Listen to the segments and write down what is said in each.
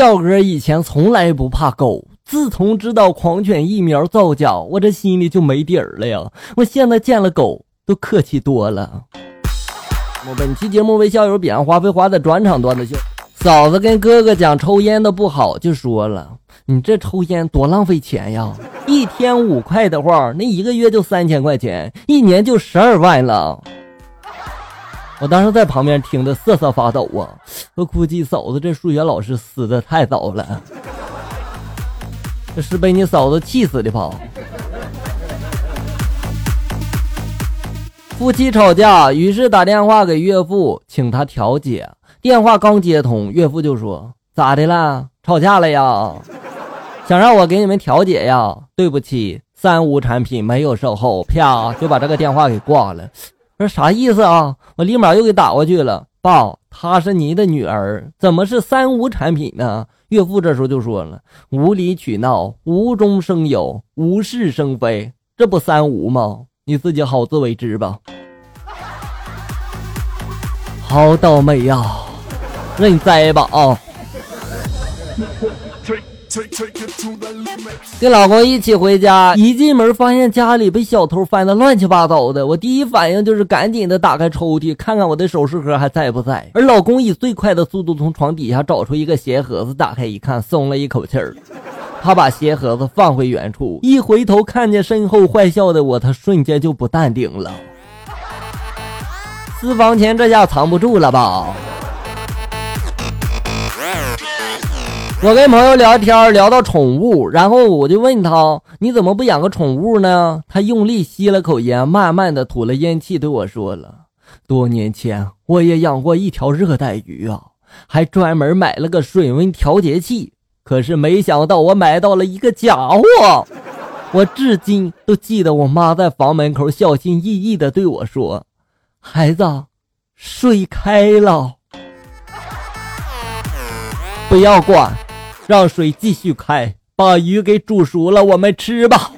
笑哥以前从来不怕狗，自从知道狂犬疫苗造假，我这心里就没底儿了呀。我现在见了狗都客气多了。我本期节目为校友彼岸花飞花的转场段子秀。嫂子跟哥哥讲抽烟的不好，就说了：“你这抽烟多浪费钱呀！一天五块的话，那一个月就三千块钱，一年就十二万了。”我当时在旁边听得瑟瑟发抖啊！我估计嫂子这数学老师死的太早了，这是被你嫂子气死的吧？夫妻吵架，于是打电话给岳父，请他调解。电话刚接通，岳父就说：“咋的了？吵架了呀？想让我给你们调解呀？对不起，三无产品没有售后。”啪，就把这个电话给挂了。说啥意思啊？我立马又给打过去了。爸，她是您的女儿，怎么是三无产品呢？岳父这时候就说了：无理取闹，无中生有，无事生非，这不三无吗？你自己好自为之吧。好倒霉呀，认栽吧啊！跟老公一起回家，一进门发现家里被小偷翻的乱七八糟的。我第一反应就是赶紧的打开抽屉，看看我的首饰盒还在不在。而老公以最快的速度从床底下找出一个鞋盒子，打开一看，松了一口气儿。他把鞋盒子放回原处，一回头看见身后坏笑的我，他瞬间就不淡定了。私房钱这下藏不住了吧？我跟朋友聊天，聊到宠物，然后我就问他：“你怎么不养个宠物呢？”他用力吸了口烟，慢慢的吐了烟气，对我说了：“多年前我也养过一条热带鱼啊，还专门买了个水温调节器。可是没想到我买到了一个假货。我至今都记得我妈在房门口小心翼翼的对我说：‘孩子，水开了，不要管。’”让水继续开，把鱼给煮熟了，我们吃吧。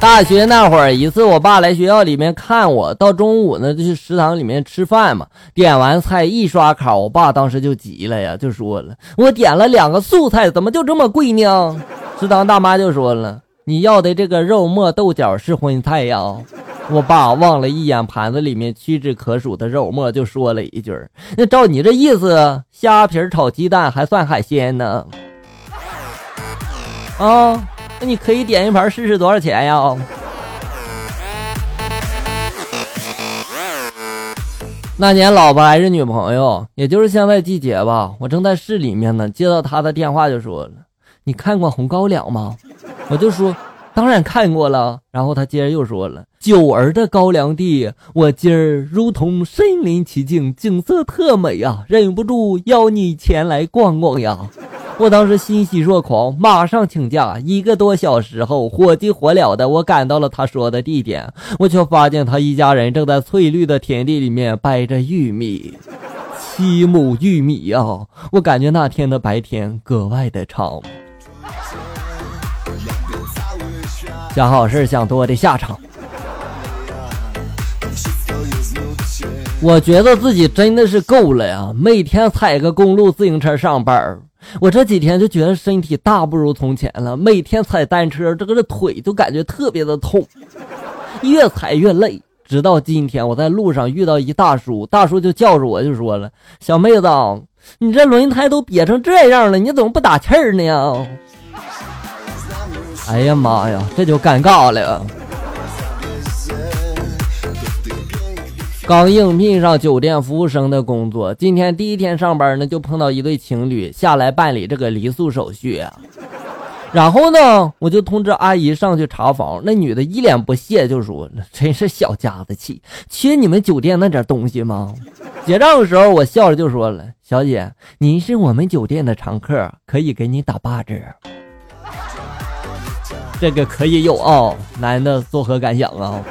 大学那会儿，一次我爸来学校里面看我，到中午呢就去食堂里面吃饭嘛。点完菜一刷卡，我爸当时就急了呀，就说了：“我点了两个素菜，怎么就这么贵呢？”食堂大妈就说了：“你要的这个肉末豆角是荤菜呀。”我爸望了一眼盘子里面屈指可数的肉末，就说了一句：“那照你这意思，虾皮炒鸡蛋还算海鲜呢？”啊，那你可以点一盘试试多少钱呀？那年老婆还是女朋友，也就是现在季节吧。我正在市里面呢，接到她的电话就说了：“你看过《红高粱》吗？”我就说。当然看过了，然后他接着又说了：“九儿的高粱地，我今儿如同身临其境，景色特美啊，忍不住邀你前来逛逛呀。”我当时欣喜若狂，马上请假。一个多小时后，火急火燎的我赶到了他说的地点，我却发现他一家人正在翠绿的田地里面掰着玉米，七亩玉米呀！我感觉那天的白天格外的长。想好事想多的下场，我觉得自己真的是够了呀！每天踩个公路自行车上班我这几天就觉得身体大不如从前了。每天踩单车，这个这腿就感觉特别的痛，越踩越累。直到今天，我在路上遇到一大叔，大叔就叫着我，就说了：“小妹子，你这轮胎都瘪成这样了，你怎么不打气儿呢？”哎呀妈呀，这就尴尬了。刚应聘上酒店服务生的工作，今天第一天上班呢，就碰到一对情侣下来办理这个离宿手续。然后呢，我就通知阿姨上去查房。那女的一脸不屑就说：“真是小家子气，缺你们酒店那点东西吗？”结账的时候，我笑着就说了：“小姐，您是我们酒店的常客，可以给你打八折。”这个可以有啊，男的作何感想啊？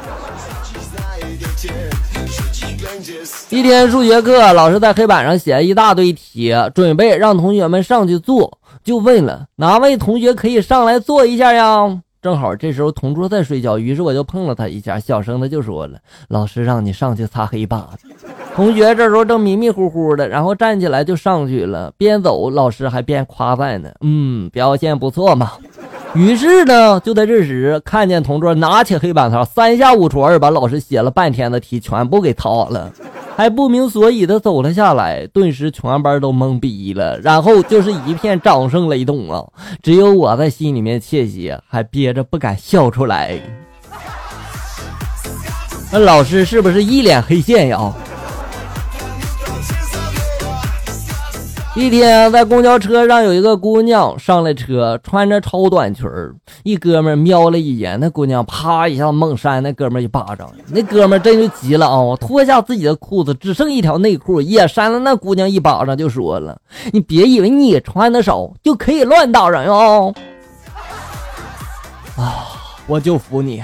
一天数学课，老师在黑板上写了一大堆题，准备让同学们上去做，就问了哪位同学可以上来做一下呀？正好这时候同桌在睡觉，于是我就碰了他一下，小声的就说了：“老师让你上去擦黑板。”同学这时候正迷迷糊糊的，然后站起来就上去了，边走老师还边夸赞呢：“嗯，表现不错嘛。”于是呢，就在这时，看见同桌拿起黑板擦，三下五除二把老师写了半天的题全部给擦了，还不明所以的走了下来。顿时全班都懵逼了，然后就是一片掌声雷动啊！只有我在心里面窃喜，还憋着不敢笑出来。那老师是不是一脸黑线呀？一天，在公交车上有一个姑娘上了车，穿着超短裙儿。一哥们瞄了一眼，那姑娘啪一下猛扇那哥们一巴掌。那哥们真就急了啊，脱下自己的裤子，只剩一条内裤，也扇了那姑娘一巴掌，就说了：“你别以为你穿的少就可以乱打人哦！”啊，我就服你！